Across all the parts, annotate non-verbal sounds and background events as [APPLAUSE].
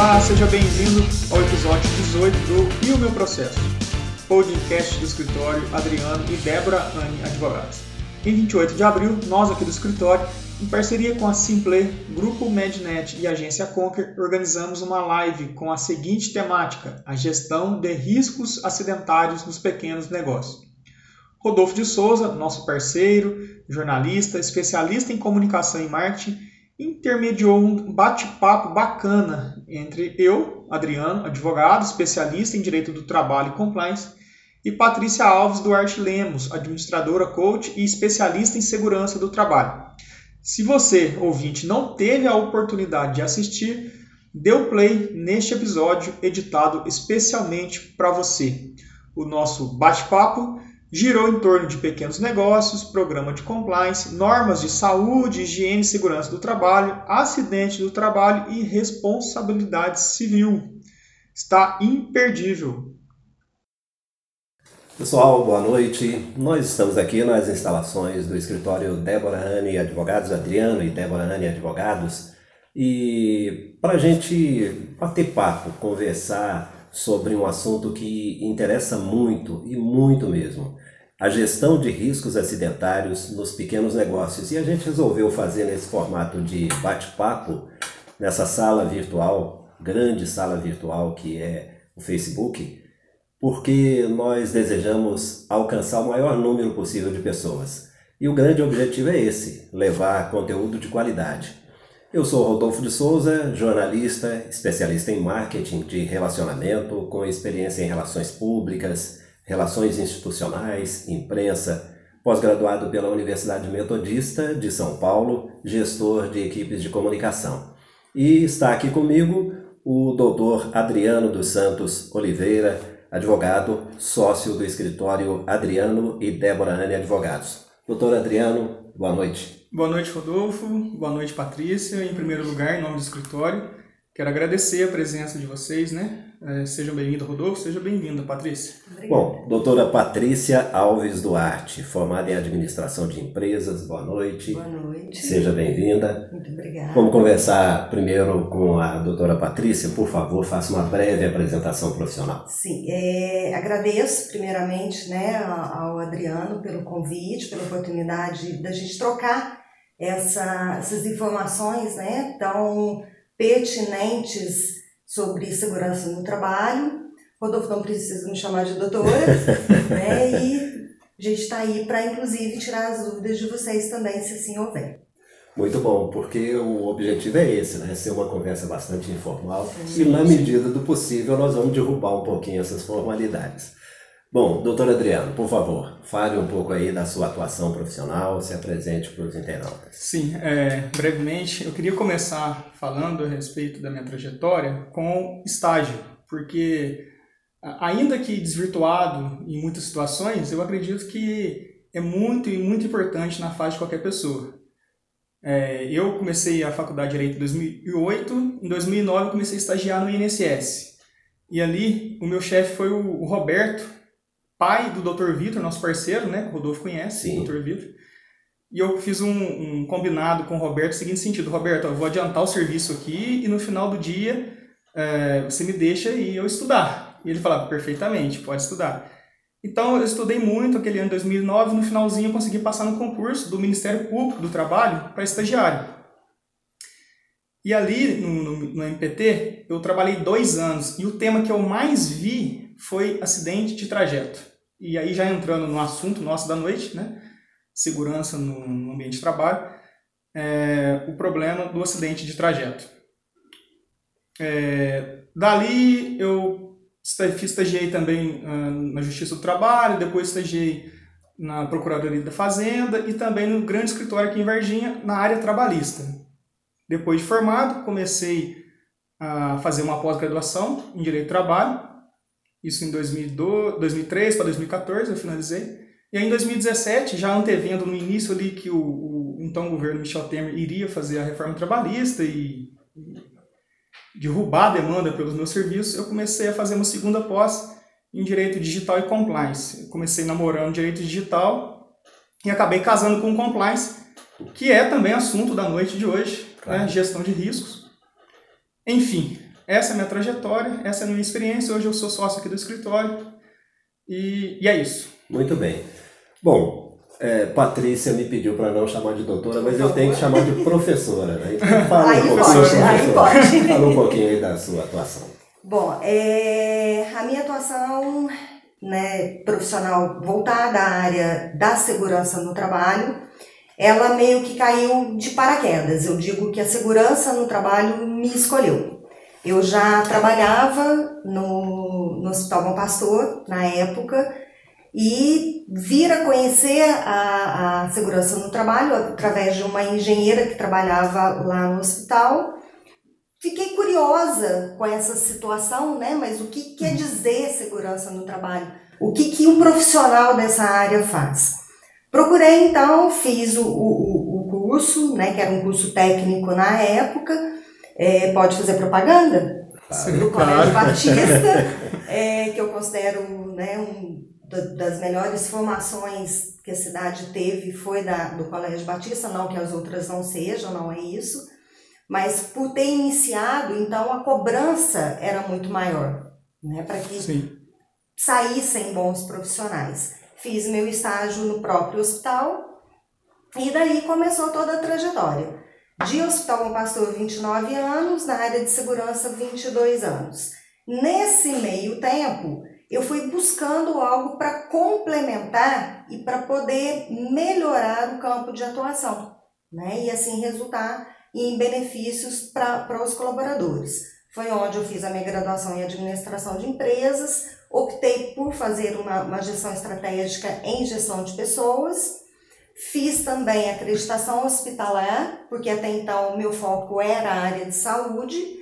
Olá, seja bem-vindo ao episódio 18 do E o Meu Processo, podcast do escritório Adriano e Débora Anne Advogados. Em 28 de abril, nós aqui do escritório, em parceria com a Simple, Grupo Mednet e Agência Conquer, organizamos uma live com a seguinte temática: a gestão de riscos acidentários nos pequenos negócios. Rodolfo de Souza, nosso parceiro, jornalista, especialista em comunicação e marketing, intermediou um bate-papo bacana entre eu, Adriano, advogado, especialista em direito do trabalho e compliance, e Patrícia Alves Duarte Lemos, administradora, coach e especialista em segurança do trabalho. Se você, ouvinte, não teve a oportunidade de assistir, dê o play neste episódio editado especialmente para você. O nosso bate-papo girou em torno de pequenos negócios, programa de compliance, normas de saúde, higiene e segurança do trabalho, acidente do trabalho e responsabilidade civil. Está imperdível. Pessoal, boa noite. Nós estamos aqui nas instalações do escritório Débora Anne Advogados, Adriano e Débora Anne Advogados, e para a gente bater papo, conversar sobre um assunto que interessa muito e muito mesmo, a gestão de riscos acidentários nos pequenos negócios. E a gente resolveu fazer nesse formato de bate-papo, nessa sala virtual, grande sala virtual que é o Facebook, porque nós desejamos alcançar o maior número possível de pessoas. E o grande objetivo é esse: levar conteúdo de qualidade. Eu sou Rodolfo de Souza, jornalista, especialista em marketing de relacionamento, com experiência em relações públicas, relações institucionais, imprensa, pós-graduado pela Universidade Metodista de São Paulo, gestor de equipes de comunicação. E está aqui comigo o doutor Adriano dos Santos Oliveira, advogado, sócio do escritório Adriano e Débora Anne Advogados. Doutor Adriano, boa noite. Boa noite, Rodolfo. Boa noite, Patrícia. Em primeiro lugar, em nome do escritório, quero agradecer a presença de vocês, né? É, sejam bem-vindos, Rodolfo. Seja bem-vinda, Patrícia. Obrigada. Bom, doutora Patrícia Alves Duarte, formada em administração de empresas. Boa noite. Boa noite. Seja bem-vinda. Muito obrigada. Vamos conversar primeiro com a doutora Patrícia. Por favor, faça uma breve apresentação profissional. Sim, é, agradeço primeiramente né, ao Adriano pelo convite, pela oportunidade da gente trocar essa, essas informações né, tão pertinentes sobre segurança no trabalho. Rodolfo não precisa me chamar de doutora, [LAUGHS] né? E a gente está aí para, inclusive, tirar as dúvidas de vocês também, se assim houver. Muito bom, porque o objetivo é esse, né? Ser uma conversa bastante informal Sim. e, na medida do possível, nós vamos derrubar um pouquinho essas formalidades. Bom, doutor Adriano, por favor, fale um pouco aí da sua atuação profissional, se apresente para os internautas. Sim, é, brevemente, eu queria começar falando a respeito da minha trajetória com estágio, porque ainda que desvirtuado em muitas situações, eu acredito que é muito e muito importante na fase de qualquer pessoa. É, eu comecei a faculdade de Direito em 2008, em 2009 eu comecei a estagiar no INSS. E ali o meu chefe foi o, Roberto, pai do Dr. Vitor, nosso parceiro, né? O Rodolfo conhece, Sim. o Dr. Vitor. E eu fiz um, um, combinado com o Roberto no seguinte sentido: Roberto, eu vou adiantar o serviço aqui e no final do dia é, você me deixa e eu estudar. E ele falava: perfeitamente, pode estudar. Então eu estudei muito aquele ano de 2009. No finalzinho eu consegui passar no concurso do Ministério Público do Trabalho para estagiário. E ali no, no, no MPT eu trabalhei dois anos e o tema que eu mais vi foi acidente de trajeto. E aí já entrando no assunto nosso da noite, né? Segurança no ambiente de trabalho, é, o problema do acidente de trajeto. É, dali eu estagiei também uh, na Justiça do Trabalho, depois estagiei na Procuradoria da Fazenda e também no grande escritório aqui em Varginha, na área trabalhista. Depois de formado, comecei a fazer uma pós-graduação em Direito do Trabalho isso em 2002, 2003 para 2014 eu finalizei. E aí em 2017, já antevendo no início ali que o, o então governo Michel Temer iria fazer a reforma trabalhista e, e derrubar a demanda pelos meus serviços, eu comecei a fazer uma segunda pós em Direito Digital e Compliance. Eu comecei namorando Direito Digital e acabei casando com Compliance, que é também assunto da noite de hoje, né? claro. né? gestão de riscos. Enfim, essa é a minha trajetória, essa é a minha experiência. Hoje eu sou sócio aqui do escritório e, e é isso. Muito bem. Bom, é, Patrícia me pediu para não chamar de doutora, mas eu tenho que chamar de professora. Né? Então, fala aí um pouquinho, pode, aí pode. Fala um pouquinho aí da sua atuação. Bom, é, a minha atuação né, profissional voltada à área da segurança no trabalho, ela meio que caiu de paraquedas. Eu digo que a segurança no trabalho me escolheu. Eu já trabalhava no, no Hospital Bom Pastor, na época, e vir a conhecer a, a segurança no trabalho através de uma engenheira que trabalhava lá no hospital. Fiquei curiosa com essa situação, né? Mas o que quer dizer segurança no trabalho? O que, que um profissional dessa área faz? Procurei então, fiz o, o, o curso, né? Que era um curso técnico na época. É, pode fazer propaganda? Sim, do Colégio Batista, é, que eu considero né, um das melhores formações que a cidade teve foi da, do Colégio Batista, não que as outras não sejam, não é isso, mas por ter iniciado, então a cobrança era muito maior, né, para que Sim. saíssem bons profissionais. Fiz meu estágio no próprio hospital e daí começou toda a trajetória. De Hospital Bom Pastor, 29 anos, na área de segurança, 22 anos. Nesse meio tempo, eu fui buscando algo para complementar e para poder melhorar o campo de atuação, né? E assim resultar em benefícios para os colaboradores. Foi onde eu fiz a minha graduação em administração de empresas, optei por fazer uma, uma gestão estratégica em gestão de pessoas, fiz também acreditação hospitalar, porque até então o meu foco era a área de saúde,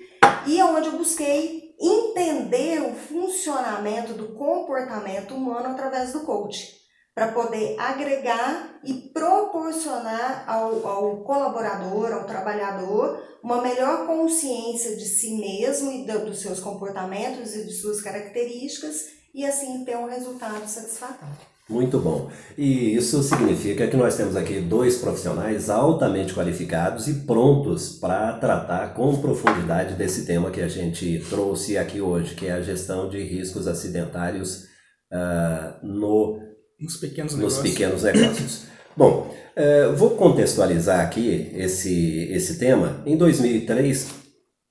e é onde eu busquei entender o funcionamento do comportamento humano através do coaching, para poder agregar e proporcionar ao, ao colaborador, ao trabalhador, uma melhor consciência de si mesmo e do, dos seus comportamentos e de suas características e assim ter um resultado satisfatório. Muito bom. E isso significa que nós temos aqui dois profissionais altamente qualificados e prontos para tratar com profundidade desse tema que a gente trouxe aqui hoje, que é a gestão de riscos acidentários uh, no, nos pequenos nos negócios. pequenos negócios. [COUGHS] bom, uh, vou contextualizar aqui esse, esse tema. Em 2003,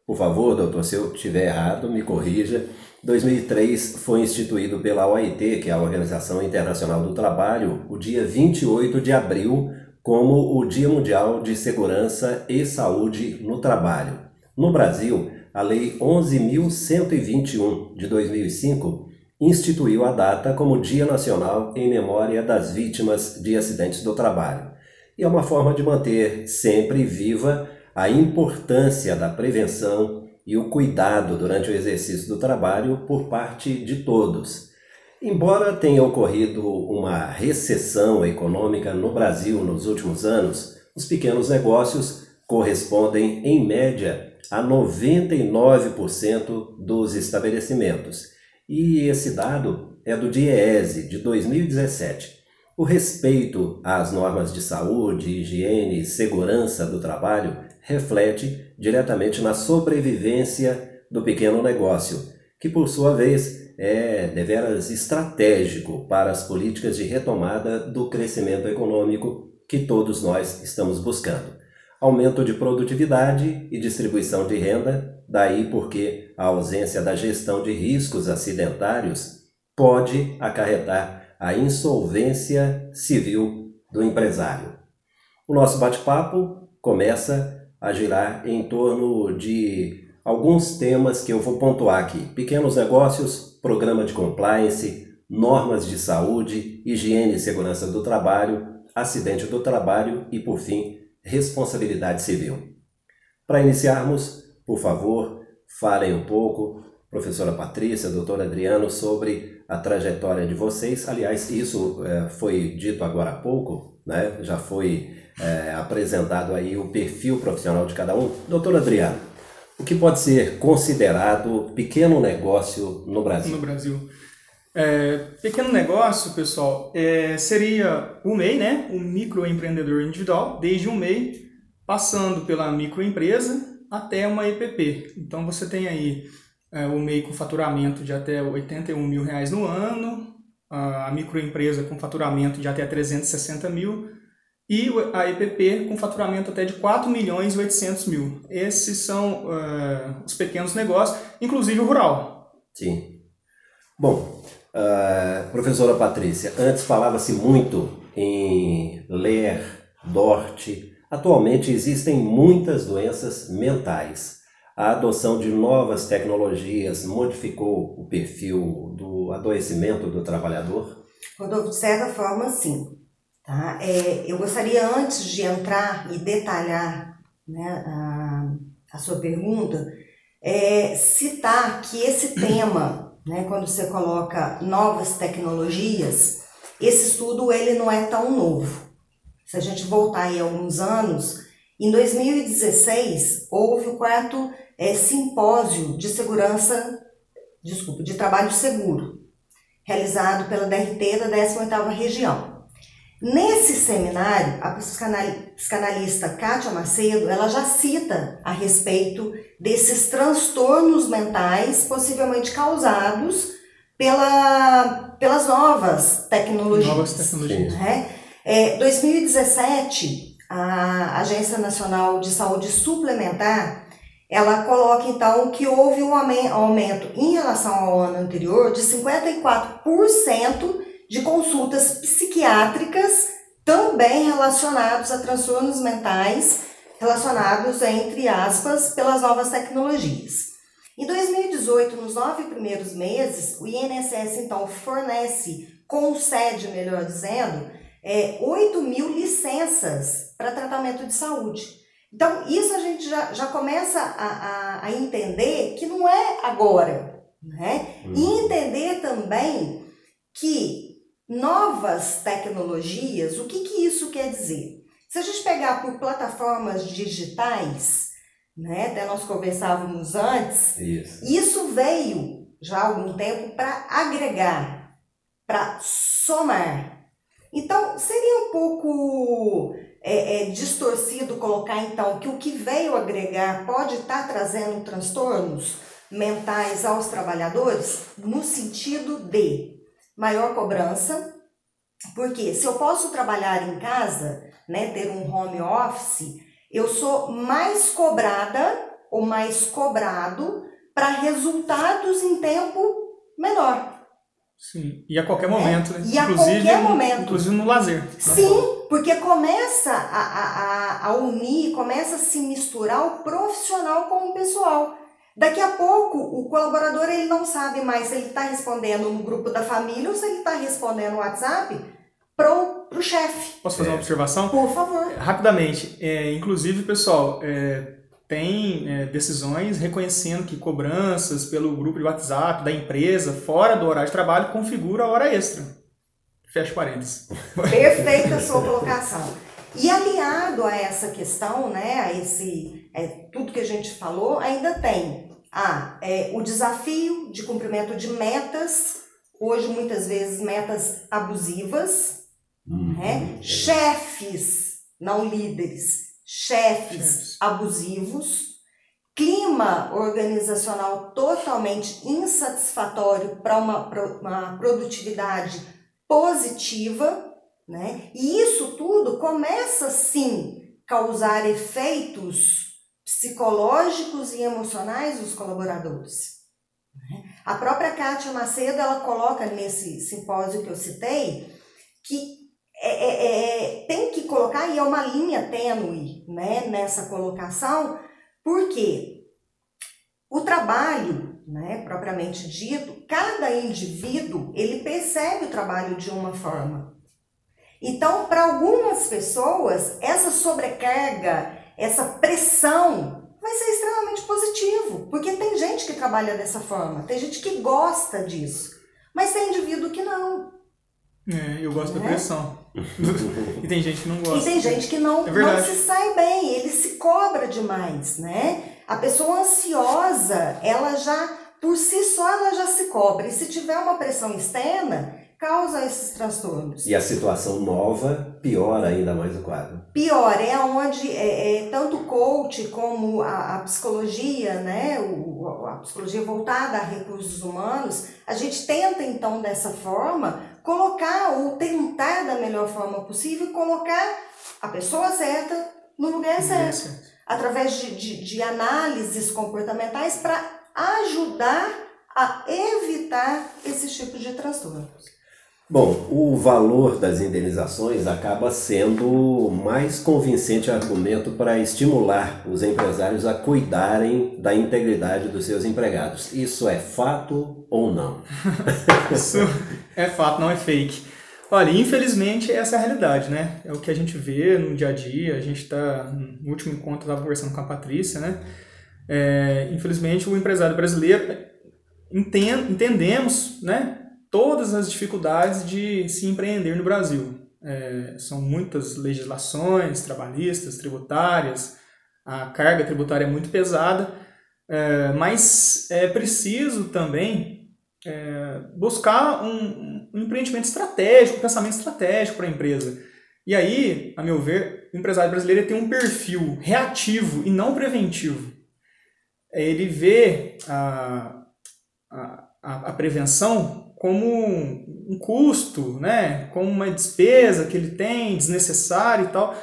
por favor, doutor, se eu estiver errado, me corrija. 2003 foi instituído pela OIT, que é a Organização Internacional do Trabalho, o dia 28 de abril como o Dia Mundial de Segurança e Saúde no Trabalho. No Brasil, a Lei 11.121 de 2005 instituiu a data como Dia Nacional em memória das vítimas de acidentes do trabalho. E é uma forma de manter sempre viva a importância da prevenção e o cuidado durante o exercício do trabalho por parte de todos. Embora tenha ocorrido uma recessão econômica no Brasil nos últimos anos, os pequenos negócios correspondem, em média, a 99% dos estabelecimentos. E esse dado é do DIEESE, de 2017. O respeito às normas de saúde, higiene e segurança do trabalho reflete diretamente na sobrevivência do pequeno negócio, que por sua vez é deveras estratégico para as políticas de retomada do crescimento econômico que todos nós estamos buscando. Aumento de produtividade e distribuição de renda, daí porque a ausência da gestão de riscos acidentários pode acarretar a insolvência civil do empresário. O nosso bate-papo começa a girar em torno de alguns temas que eu vou pontuar aqui: pequenos negócios, programa de compliance, normas de saúde, higiene e segurança do trabalho, acidente do trabalho e, por fim, responsabilidade civil. Para iniciarmos, por favor, falem um pouco, professora Patrícia, doutor Adriano, sobre a trajetória de vocês. Aliás, isso é, foi dito agora há pouco, né? já foi é, apresentado aí o perfil profissional de cada um. Doutor Adriano, o que pode ser considerado pequeno negócio no Brasil? No Brasil. É, pequeno negócio, pessoal, é, seria o MEI, né? O microempreendedor individual, desde um MEI, passando pela microempresa até uma EPP. Então você tem aí é, o MEI com faturamento de até 81 mil reais no ano, a microempresa com faturamento de até 360 mil e a EPP com faturamento até de 4 milhões e 800 mil. Esses são uh, os pequenos negócios, inclusive o rural. Sim. Bom, uh, professora Patrícia, antes falava-se muito em ler, DORT. Atualmente existem muitas doenças mentais. A adoção de novas tecnologias modificou o perfil do adoecimento do trabalhador? Rodolfo, de certa forma, sim. Tá? É, eu gostaria, antes de entrar e detalhar né, a, a sua pergunta, é, citar que esse tema, né, quando você coloca novas tecnologias, esse estudo ele não é tão novo. Se a gente voltar aí alguns anos, em 2016 houve o quarto é, simpósio de segurança, desculpa, de trabalho seguro, realizado pela DRT da 18ª região. Nesse seminário, a psicanalista Kátia Macedo, ela já cita a respeito desses transtornos mentais possivelmente causados pela, pelas novas tecnologias. Novas tecnologias. Né? É, 2017, a Agência Nacional de Saúde Suplementar, ela coloca então que houve um aumento em relação ao ano anterior de 54% de consultas psiquiátricas também relacionados a transtornos mentais relacionados, entre aspas, pelas novas tecnologias. Em 2018, nos nove primeiros meses, o INSS então fornece, concede, melhor dizendo, é, 8 mil licenças para tratamento de saúde. Então, isso a gente já, já começa a, a, a entender que não é agora, né? E uhum. entender também que novas tecnologias, o que, que isso quer dizer? Se a gente pegar por plataformas digitais, né, até nós conversávamos antes, isso, isso veio já há algum tempo para agregar, para somar. Então, seria um pouco é, é, distorcido colocar então que o que veio agregar pode estar tá trazendo transtornos mentais aos trabalhadores, no sentido de maior cobrança, porque se eu posso trabalhar em casa, né, ter um home office, eu sou mais cobrada ou mais cobrado para resultados em tempo menor. Sim, e a qualquer momento, é. né? E inclusive, a qualquer momento. Inclusive no lazer. Sim, porque começa a, a, a unir, começa a se misturar o profissional com o pessoal. Daqui a pouco, o colaborador ele não sabe mais se ele está respondendo no grupo da família ou se ele está respondendo no WhatsApp pro, pro chefe. Posso fazer uma observação? Por favor. Rapidamente. É, inclusive, pessoal, é, tem é, decisões reconhecendo que cobranças pelo grupo de WhatsApp da empresa, fora do horário de trabalho, configura a hora extra. Fecha parênteses. [LAUGHS] Perfeita a sua colocação. E aliado a essa questão, né, a esse é, tudo que a gente falou, ainda tem ah, é, o desafio de cumprimento de metas, hoje muitas vezes metas abusivas, uhum. né? chefes, não líderes, chefes, chefes abusivos, clima organizacional totalmente insatisfatório para uma, uma produtividade positiva, né? E isso tudo começa sim causar efeitos psicológicos e emocionais dos colaboradores. A própria Kátia Macedo ela coloca nesse simpósio que eu citei que é, é, é, tem que colocar, e é uma linha tênue né, nessa colocação, porque o trabalho, né, propriamente dito, cada indivíduo ele percebe o trabalho de uma forma. Então, para algumas pessoas, essa sobrecarga essa pressão vai ser extremamente positivo, porque tem gente que trabalha dessa forma, tem gente que gosta disso, mas tem indivíduo que não. É, eu gosto né? da pressão. [LAUGHS] e tem gente que não gosta. E tem gente que não, é não se sai bem, ele se cobra demais, né? A pessoa ansiosa, ela já por si só ela já se cobre. E se tiver uma pressão externa, causa esses transtornos. E a situação nova piora ainda mais o quadro. Pior, é onde é, é, tanto o coach como a, a psicologia, né, o, a psicologia voltada a recursos humanos, a gente tenta então dessa forma colocar ou tentar da melhor forma possível colocar a pessoa certa no lugar certo, através de, de, de análises comportamentais para ajudar a evitar esses tipos de transtornos. Bom, o valor das indenizações acaba sendo o mais convincente argumento para estimular os empresários a cuidarem da integridade dos seus empregados. Isso é fato ou não? [LAUGHS] Isso é fato, não é fake. Olha, infelizmente essa é a realidade, né? É o que a gente vê no dia a dia. A gente está no último encontro estava conversando com a Patrícia, né? É, infelizmente o empresário brasileiro entend, entendemos, né? todas as dificuldades de se empreender no Brasil. É, são muitas legislações trabalhistas, tributárias, a carga tributária é muito pesada, é, mas é preciso também é, buscar um, um, empreendimento estratégico, um pensamento estratégico para a empresa. E aí, a meu ver, o empresário brasileiro tem um perfil reativo e não preventivo. É, ele vê a, a, a prevenção como um custo, né? como uma despesa que ele tem, desnecessário e tal.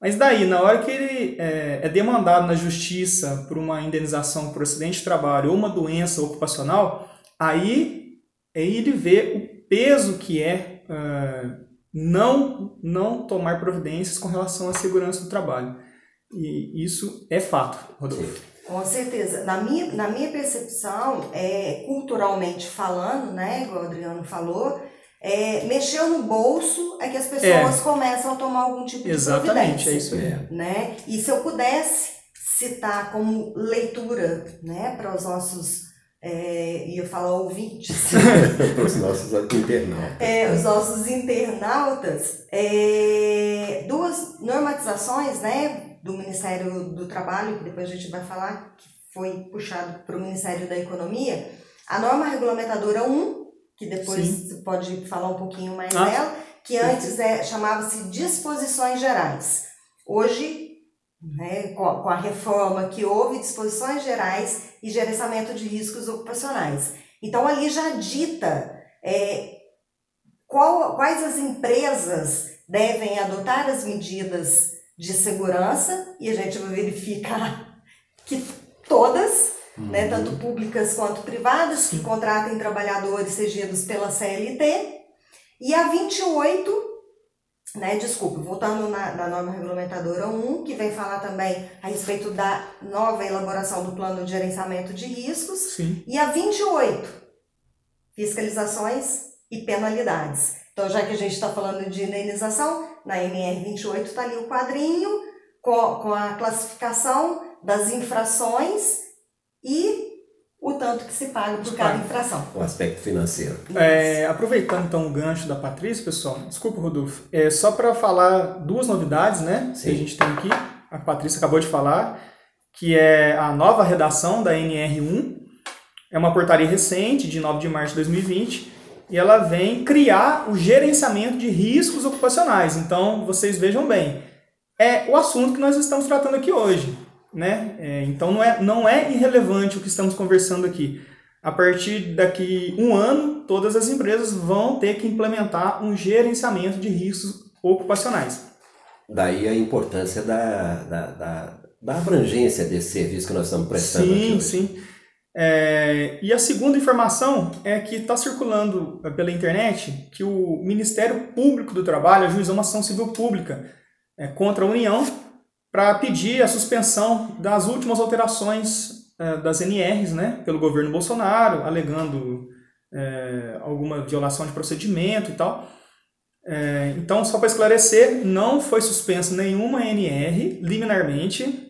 Mas daí, na hora que ele é, é demandado na justiça por uma indenização por acidente de trabalho ou uma doença ocupacional, aí, aí ele vê o peso que é uh, não, não tomar providências com relação à segurança do trabalho. E isso é fato, Rodolfo. Com certeza. Na minha, na minha percepção, é, culturalmente falando, né, igual o Adriano falou, é, mexeu no bolso é que as pessoas é. começam a tomar algum tipo Exatamente, de providência. é isso aí. Né? E se eu pudesse citar como leitura né, para os nossos, é, ia falar ouvintes. para [LAUGHS] os nossos internautas. É, os nossos internautas, é, duas normatizações, né, do Ministério do Trabalho, que depois a gente vai falar, que foi puxado para o Ministério da Economia, a norma regulamentadora 1, que depois Sim. você pode falar um pouquinho mais ah, dela, que antes é, chamava-se disposições gerais. Hoje, né, com, a, com a reforma que houve, disposições gerais e gerenciamento de riscos ocupacionais. Então, ali já dita é, qual, quais as empresas devem adotar as medidas de segurança e a gente vai verificar que todas, uhum. né, tanto públicas quanto privadas, que contratem trabalhadores regidos pela CLT, e a 28, né, desculpa, voltando na, na norma regulamentadora 1, que vem falar também a respeito da nova elaboração do plano de gerenciamento de riscos, Sim. e a 28, fiscalizações e penalidades. Então, já que a gente está falando de indenização, na NR28 está ali o quadrinho com, com a classificação das infrações e o tanto que se paga por cada infração. O aspecto financeiro. É, aproveitando então o gancho da Patrícia, pessoal, desculpa, Rodolfo, é só para falar duas novidades, né? Sim. Que a gente tem aqui, a Patrícia acabou de falar, que é a nova redação da NR1, é uma portaria recente, de 9 de março de 2020, e ela vem criar o gerenciamento de riscos ocupacionais. Então, vocês vejam bem, é o assunto que nós estamos tratando aqui hoje. Né? É, então, não é, não é irrelevante o que estamos conversando aqui. A partir daqui um ano, todas as empresas vão ter que implementar um gerenciamento de riscos ocupacionais. Daí a importância da, da, da, da abrangência desse serviço que nós estamos prestando. Sim, aqui sim. É, e a segunda informação é que está circulando é, pela internet que o Ministério Público do Trabalho ajuizou uma ação civil pública é, contra a União para pedir a suspensão das últimas alterações é, das NRs né, pelo governo Bolsonaro, alegando é, alguma violação de procedimento e tal. É, então, só para esclarecer, não foi suspensa nenhuma NR liminarmente,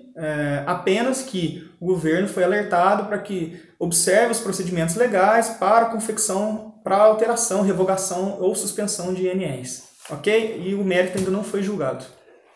apenas que o governo foi alertado para que observe os procedimentos legais para confecção, para alteração, revogação ou suspensão de INRs. Ok? E o mérito ainda não foi julgado.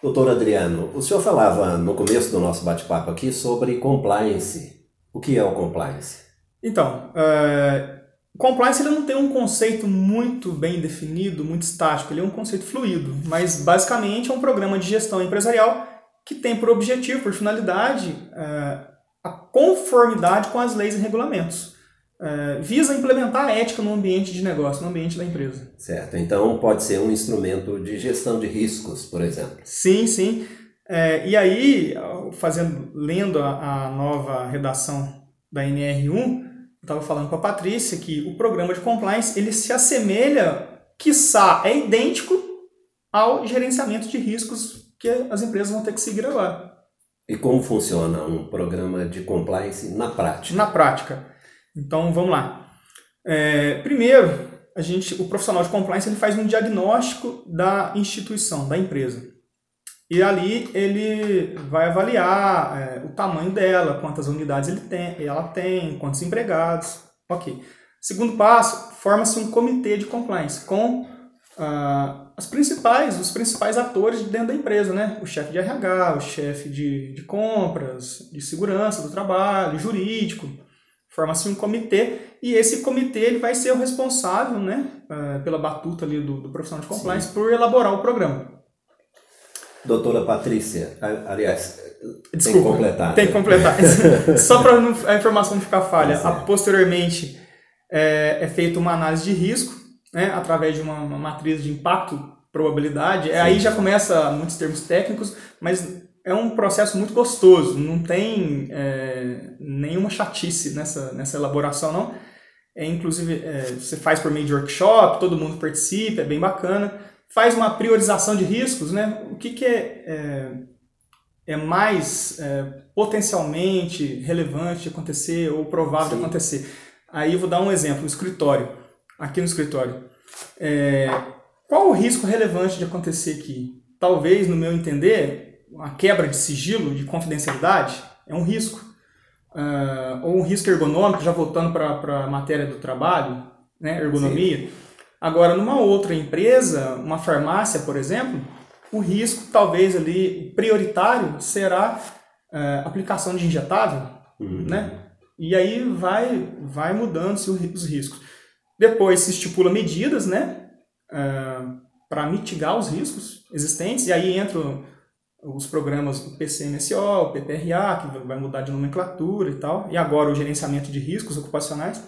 Doutor Adriano, o senhor falava no começo do nosso bate-papo aqui sobre compliance. O que é o compliance? Então, é, compliance ele não tem um conceito muito bem definido, muito estático, ele é um conceito fluido, mas basicamente é um programa de gestão empresarial que tem por objetivo, por finalidade, é, a conformidade com as leis e regulamentos. É, visa implementar a ética no ambiente de negócio, no ambiente da empresa. Certo. Então pode ser um instrumento de gestão de riscos, por exemplo. Sim, sim. É, e aí, fazendo, lendo a, a nova redação da NR1, eu estava falando com a Patrícia que o programa de compliance ele se assemelha, quiçá, é idêntico ao gerenciamento de riscos que as empresas vão ter que seguir agora. E como funciona um programa de compliance na prática? Na prática. Então, vamos lá. É, primeiro, a gente, o profissional de compliance ele faz um diagnóstico da instituição, da empresa. E ali ele vai avaliar é, o tamanho dela, quantas unidades ele tem, ela tem, quantos empregados. Ok. Segundo passo, forma-se um comitê de compliance com ah, as principais, os principais atores de dentro da empresa, né? O chefe de RH, o chefe de, de compras, de segurança do trabalho, jurídico. Forma-se um comitê e esse comitê ele vai ser o responsável, né, ah, pela batuta ali do, do profissional de compliance Sim. por elaborar o programa. Doutora Patrícia, aliás, Desculpa, tem que completar. Tem que completar. [LAUGHS] Só para a informação não ficar falha. É. Posteriormente, é, é feita uma análise de risco, né, através de uma, uma matriz de impacto, probabilidade. É, aí já começa muitos termos técnicos, mas é um processo muito gostoso. Não tem é, nenhuma chatice nessa, nessa elaboração, não. É, inclusive, é, você faz por meio de workshop, todo mundo participa, é bem bacana faz uma priorização de riscos, né? O que, que é, é, é mais é, potencialmente relevante de acontecer ou provável Sim. de acontecer. Aí eu vou dar um exemplo, no escritório, aqui no escritório. É, qual o risco relevante de acontecer aqui? Talvez, no meu entender, a quebra de sigilo, de confidencialidade, é um risco. Uh, ou um risco ergonômico, já voltando para a matéria do trabalho, né, ergonomia. Sim Agora, numa outra empresa, uma farmácia, por exemplo, o risco talvez ali prioritário será é, aplicação de injetável, uhum. né? E aí vai, vai mudando-se os riscos. Depois se estipula medidas, né? É, para mitigar os riscos existentes, e aí entram os programas do PCMSO, o PPRA, que vai mudar de nomenclatura e tal, e agora o gerenciamento de riscos ocupacionais.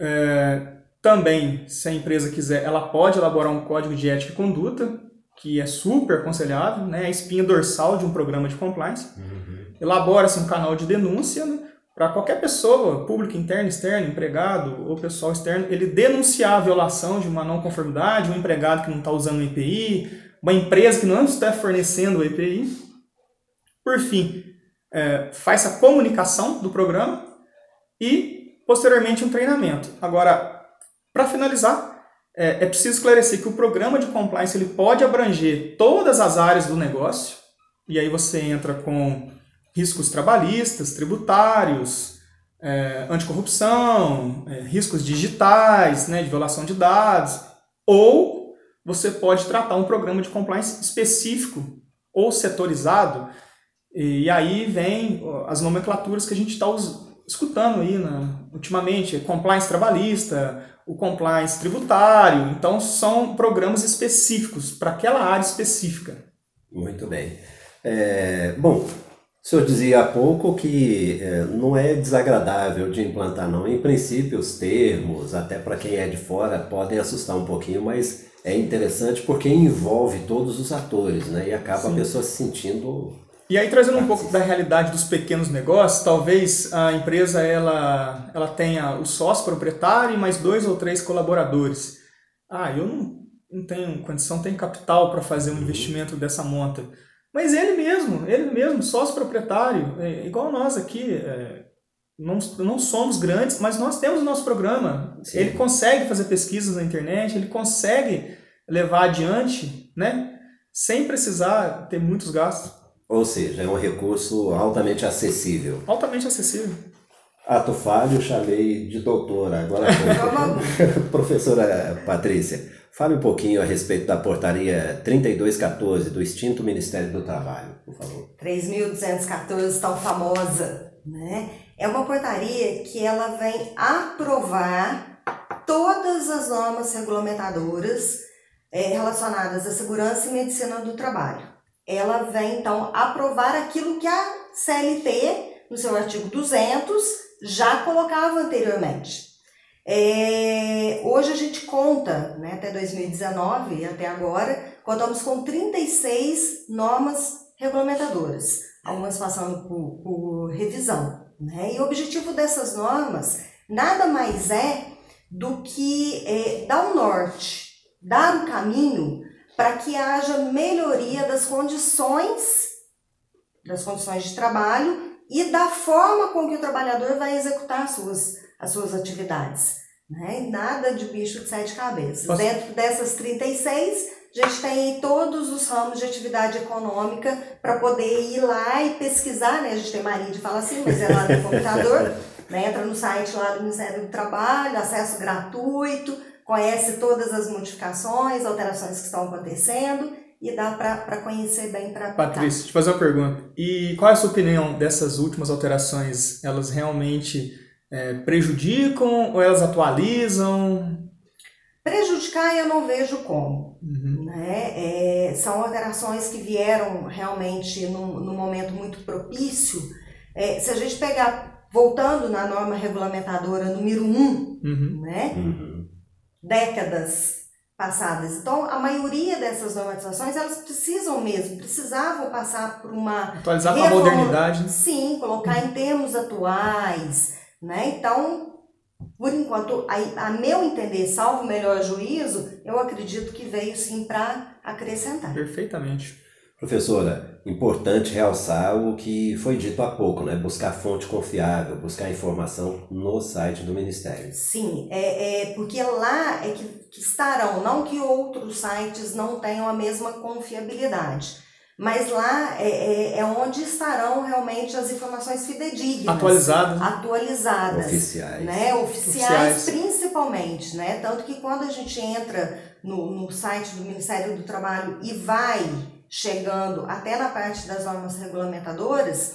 É, também, se a empresa quiser, ela pode elaborar um código de ética e conduta, que é super aconselhável, né? a espinha dorsal de um programa de compliance. Uhum. Elabora-se um canal de denúncia né? para qualquer pessoa, público interno, externo, empregado ou pessoal externo, ele denunciar a violação de uma não conformidade, um empregado que não está usando o EPI, uma empresa que não está fornecendo o EPI. Por fim, é, faz a comunicação do programa e, posteriormente, um treinamento. Agora, para finalizar, é, é, preciso esclarecer que o programa de compliance ele pode abranger todas as áreas do negócio, e aí você entra com riscos trabalhistas, tributários, é, anticorrupção, é, riscos digitais, né, de violação de dados, ou você pode tratar um programa de compliance específico ou setorizado, e aí vem as nomenclaturas que a gente está escutando aí né, ultimamente, compliance trabalhista, o compliance tributário. Então, são programas específicos para aquela área específica. Muito bem. É, bom, o senhor dizia há pouco que é, não é desagradável de implantar, não. Em princípio, os termos, até para quem é de fora, podem assustar um pouquinho, mas é interessante porque envolve todos os atores, né? E acaba Sim. a pessoa se sentindo e aí trazendo um pouco da realidade dos pequenos negócios, talvez a empresa ela, ela tenha o sócio proprietário e mais dois ou três colaboradores. Ah, eu não, não tenho condição, tenho capital para fazer um uhum. investimento dessa monta. Mas ele mesmo, ele mesmo, sócio proprietário, é, igual nós aqui, é, não, não somos grandes, mas nós temos o nosso programa. Sim. Ele consegue fazer pesquisas na internet, ele consegue levar adiante, né? Sem precisar ter muitos gastos. Ou seja, é um recurso altamente acessível. Altamente acessível. Ato falho, chamei de doutora. Agora, [LAUGHS] [LAUGHS] professora Patrícia, fale um pouquinho a respeito da portaria 3214 do extinto Ministério do Trabalho, por favor. 3.214, tão famosa. né? É uma portaria que ela vem aprovar todas as normas regulamentadoras é, relacionadas à segurança e medicina do trabalho. Ela vem, então, aprovar aquilo que a CLT, no seu artigo 200, já colocava anteriormente. É, hoje a gente conta, né, até 2019 e até agora, contamos com 36 normas regulamentadoras, algumas passando por, por revisão. Né? E o objetivo dessas normas nada mais é do que é, dar um norte, dar um caminho para que haja melhoria das condições, das condições de trabalho e da forma com que o trabalhador vai executar as suas as suas atividades. Né? Nada de bicho de sete cabeças. Posso... Dentro dessas 36, a gente tem todos os ramos de atividade econômica para poder ir lá e pesquisar, né? A gente tem Maria de fala assim, mas é lá no computador, [LAUGHS] né? entra no site lá do Ministério do Trabalho, acesso gratuito, conhece todas as modificações, alterações que estão acontecendo e dá para conhecer bem para Patrícia, te fazer uma pergunta. E qual é a sua opinião dessas últimas alterações? Elas realmente é, prejudicam ou elas atualizam? Prejudicar eu não vejo como. Uhum. Né? É, são alterações que vieram realmente num, num momento muito propício. É, se a gente pegar, voltando na norma regulamentadora número 1, uhum. né? Uhum. décadas passadas. Então, a maioria dessas normatizações, elas precisam mesmo, precisavam passar por uma... Atualizar com a modernidade. Sim, colocar em termos atuais, né? Então, por enquanto, a, a meu entender, salvo melhor juízo, eu acredito que veio sim para acrescentar. Perfeitamente. Professora, importante realçar o que foi dito há pouco, né? Buscar fonte confiável, buscar informação no site do Ministério. Sim, é, é porque lá é que, que estarão, não que outros sites não tenham a mesma confiabilidade mas lá é, é, é, onde estarão realmente as informações fidedignas. Atualizadas. Atualizadas. Oficiais. Né? Oficiais, Oficiais, principalmente. Né? Tanto que quando a gente entra no, no site do Ministério do Trabalho e vai chegando até na parte das normas regulamentadoras,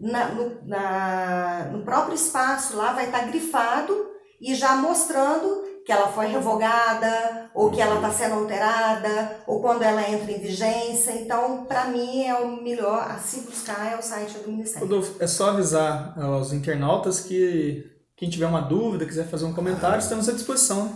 na, no, na, no próprio espaço lá vai estar grifado e já mostrando que ela foi revogada, ou que ela está sendo alterada, ou quando ela entra em vigência. Então, para mim, é o melhor a se buscar é o site do Ministério. Rodolfo, é só avisar aos internautas que quem tiver uma dúvida, quiser fazer um comentário, estamos à disposição.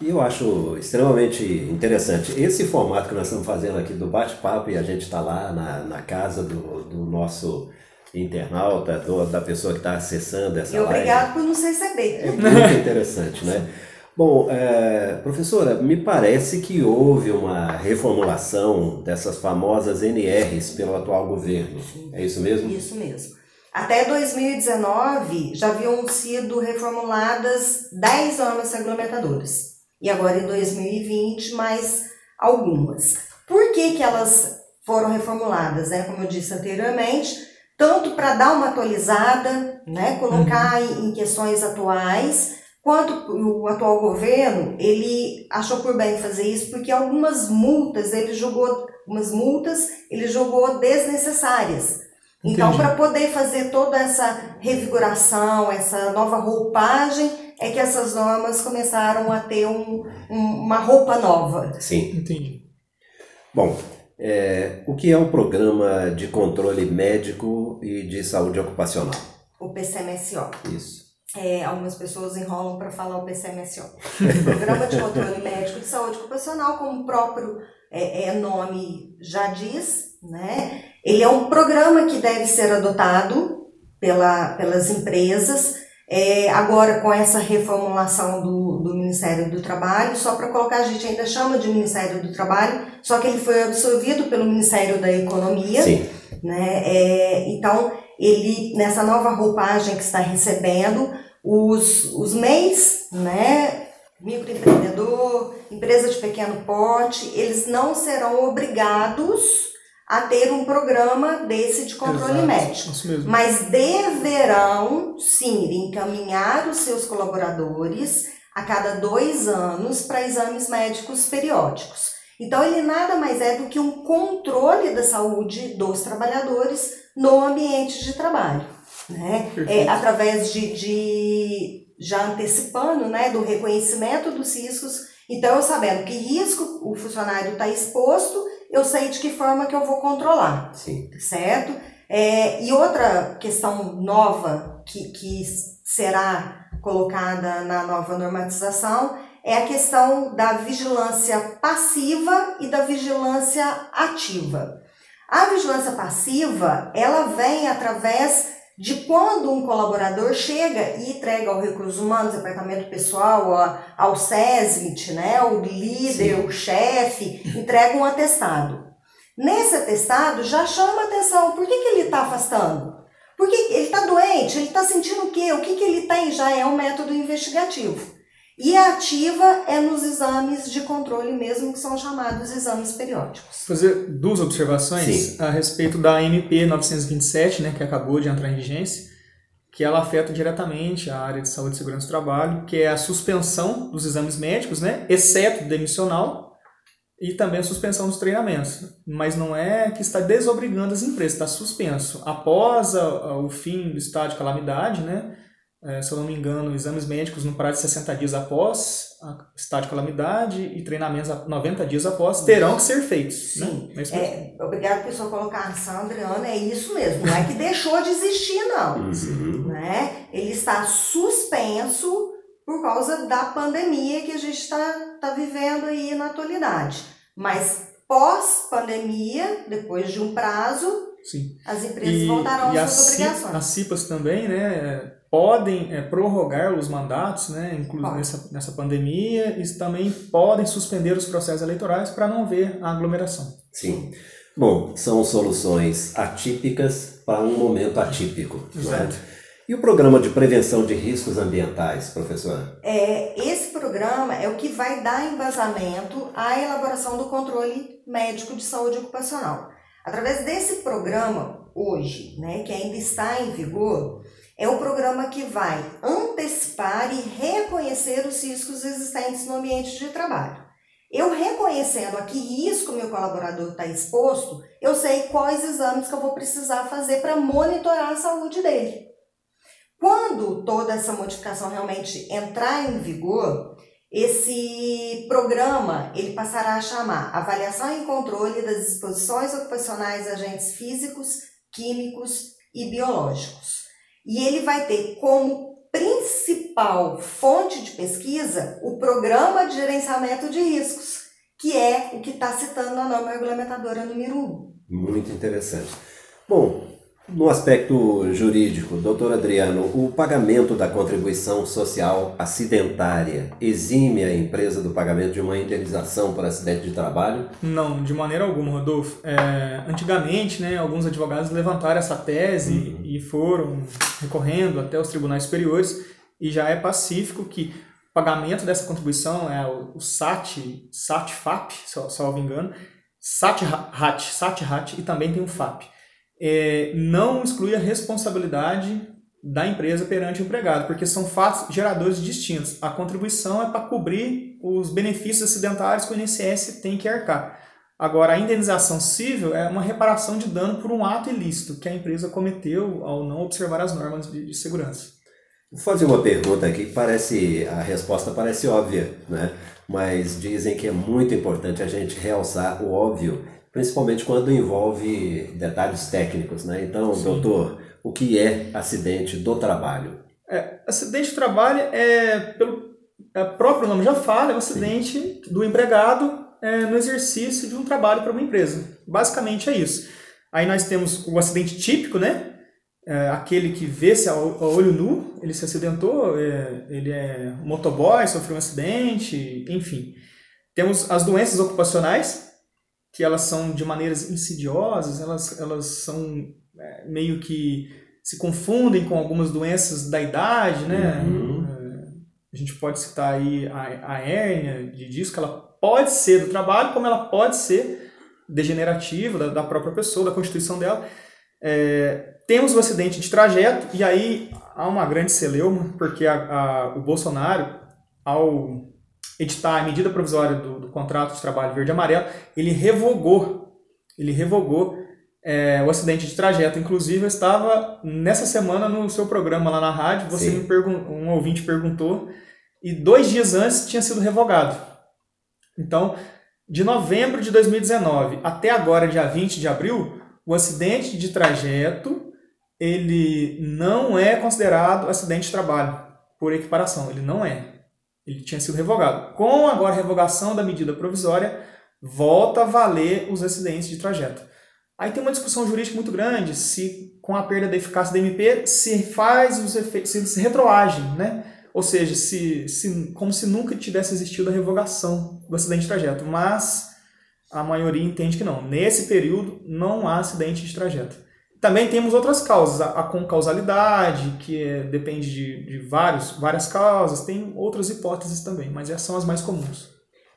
E eu acho extremamente interessante esse formato que nós estamos fazendo aqui do bate-papo e a gente está lá na, na casa do, do nosso internauta, do, da pessoa que está acessando essa e live. obrigado por nos receber. É muito interessante, né? Bom, é, professora, me parece que houve uma reformulação dessas famosas NRs pelo atual governo. É isso mesmo? Isso mesmo. Até 2019 já haviam sido reformuladas 10 normas regulamentadoras. E agora em 2020 mais algumas. Por que, que elas foram reformuladas? Né? Como eu disse anteriormente, tanto para dar uma atualizada, né? colocar uhum. em questões atuais, Quanto o atual governo, ele achou por bem fazer isso porque algumas multas ele jogou, algumas multas ele jogou desnecessárias. Então, para poder fazer toda essa revigoração, essa nova roupagem, é que essas normas começaram a ter um, um, uma roupa nova. Sim. Entendi. Bom, é, o que é o Programa de Controle Médico e de Saúde Ocupacional? O PCMSO. Isso é, algumas pessoas enrolam para falar o PCMSO. [LAUGHS] Programa de Controle Médico de Saúde Ocupacional, como o próprio é, é, nome já diz, né? ele é um programa que deve ser adotado pela, pelas empresas, é, agora com essa reformulação do, do Ministério do Trabalho, só para colocar, a gente ainda chama de Ministério do Trabalho, só que ele foi absorvido pelo Ministério da Economia. Sim. Né? É, então, ele nessa nova roupagem que está recebendo, os, os MEIs, né, microempreendedor, empresa de pequeno porte, eles não serão obrigados a ter um programa desse de controle Exato, médico. Mas deverão, sim, encaminhar os seus colaboradores a cada dois anos para exames médicos periódicos. Então, ele nada mais é do que um controle da saúde dos trabalhadores no ambiente de trabalho. né? É, através de, de já antecipando, né, do reconhecimento dos riscos. Então, eu sabendo que risco o funcionário está exposto, eu sei de que forma que eu vou controlar, Sim. certo? É, e outra questão nova que, que será colocada na nova normatização é a questão da vigilância passiva e da vigilância ativa. A vigilância passiva, ela vem através de quando um colaborador chega e entrega ao recursos humanos, departamento pessoal, ao SESMIT, né, o líder, Sim. o chefe, entrega um atestado. Nesse atestado já chama atenção, por que, que ele está afastando? Porque ele está doente, ele está sentindo o quê? O que, que ele tem? Já é um método investigativo. E a ativa é nos exames de controle mesmo, que são chamados exames periódicos. Fazer duas observações Sim. a respeito da MP 927, né, que acabou de entrar em vigência, que ela afeta diretamente a área de saúde e segurança do trabalho, que é a suspensão dos exames médicos, né, exceto demissional, e também a suspensão dos treinamentos. Mas não é que está desobrigando as empresas, está suspenso. Após a, a, o fim do estado de calamidade, né, é, se eu não me engano, exames médicos no prazo de 60 dias após a estado de calamidade e treinamentos 90 dias após terão que ser feitos. Né? Sim. Né? É, obrigado, pessoal, colocar Sandra, Ana, é isso mesmo. Não é que deixou de existir, não. Uhum. Né? Ele está suspenso por causa da pandemia que a gente está tá vivendo aí na atualidade. Mas pós-pandemia, depois de um prazo, Sim. as empresas e, voltarão às suas obrigações. As CIPAS também, né? Podem é, prorrogar os mandatos, né, inclusive nessa, nessa pandemia, e também podem suspender os processos eleitorais para não haver aglomeração. Sim. Bom, são soluções atípicas para um momento atípico. É? Exato. Né? E o programa de prevenção de riscos ambientais, professora? É, esse programa é o que vai dar embasamento à elaboração do controle médico de saúde ocupacional. Através desse programa, hoje, né, que ainda está em vigor, é o programa que vai antecipar e reconhecer os riscos existentes no ambiente de trabalho. Eu reconhecendo a que risco meu colaborador está exposto, eu sei quais exames que eu vou precisar fazer para monitorar a saúde dele. Quando toda essa modificação realmente entrar em vigor, esse programa ele passará a chamar Avaliação e Controle das Exposições Ocupacionais a Agentes Físicos, Químicos e Biológicos. E ele vai ter como principal fonte de pesquisa o Programa de Gerenciamento de Riscos, que é o que está citando a norma regulamentadora número 1. Muito interessante. Bom, no aspecto jurídico, doutor Adriano, o pagamento da contribuição social acidentária exime a empresa do pagamento de uma indenização por acidente de trabalho? Não, de maneira alguma, Rodolfo. É, antigamente, né, alguns advogados levantaram essa tese uhum. e foram recorrendo até os tribunais superiores e já é pacífico que o pagamento dessa contribuição é o SAT, SAT-FAP, salvo engano, SAT-RAT, SAT-RAT e também tem o FAP é, não exclui a responsabilidade da empresa perante o empregado, porque são fatos geradores distintos. A contribuição é para cobrir os benefícios acidentários que o INSS tem que arcar. Agora, a indenização civil é uma reparação de dano por um ato ilícito que a empresa cometeu ao não observar as normas de, segurança. Vou fazer uma pergunta aqui que parece, a resposta parece óbvia, né? mas dizem que é muito importante a gente realçar o óbvio principalmente quando envolve detalhes técnicos, né? Então, Sim. doutor, o que é acidente do trabalho? É, acidente do trabalho é, pelo é, próprio nome já fala, é um acidente Sim. do empregado é, no exercício de um trabalho para uma empresa. Basicamente é isso. Aí nós temos o acidente típico, né? É, aquele que vê-se a olho nu, ele se acidentou, é, ele é motoboy, sofreu um acidente, enfim. Temos as doenças ocupacionais, que elas são de maneiras insidiosas, elas, elas são é, meio que se confundem com algumas doenças da idade, né? Uhum. É, a gente pode citar aí a, a hérnia de disco, ela pode ser do trabalho, como ela pode ser degenerativa da, da própria pessoa, da constituição dela. É, temos o acidente de trajeto, e aí há uma grande celeuma, porque a, a, o Bolsonaro, ao editar a medida provisória do, do contrato de trabalho verde e amarelo, ele revogou, ele revogou é, o acidente de trajeto. Inclusive, eu estava nessa semana no seu programa lá na rádio, você Sim. me pergun um ouvinte perguntou, e dois dias antes tinha sido revogado. Então, de novembro de 2019 até agora, dia 20 de abril, o acidente de trajeto ele não é considerado acidente de trabalho por equiparação, ele não é. Ele tinha sido revogado. Com agora a revogação da medida provisória, volta a valer os acidentes de trajeto. Aí tem uma discussão jurídica muito grande se com a perda da eficácia da MP se faz os efeitos, se retroagem, né? Ou seja, se, se, como se nunca tivesse existido a revogação do acidente de trajeto. Mas a maioria entende que não. Nesse período não há acidente de trajeto. Também temos outras causas, a, a concausalidade, que é- depende de, de vários, várias causas, tem outras hipóteses também, mas essas são as mais comuns.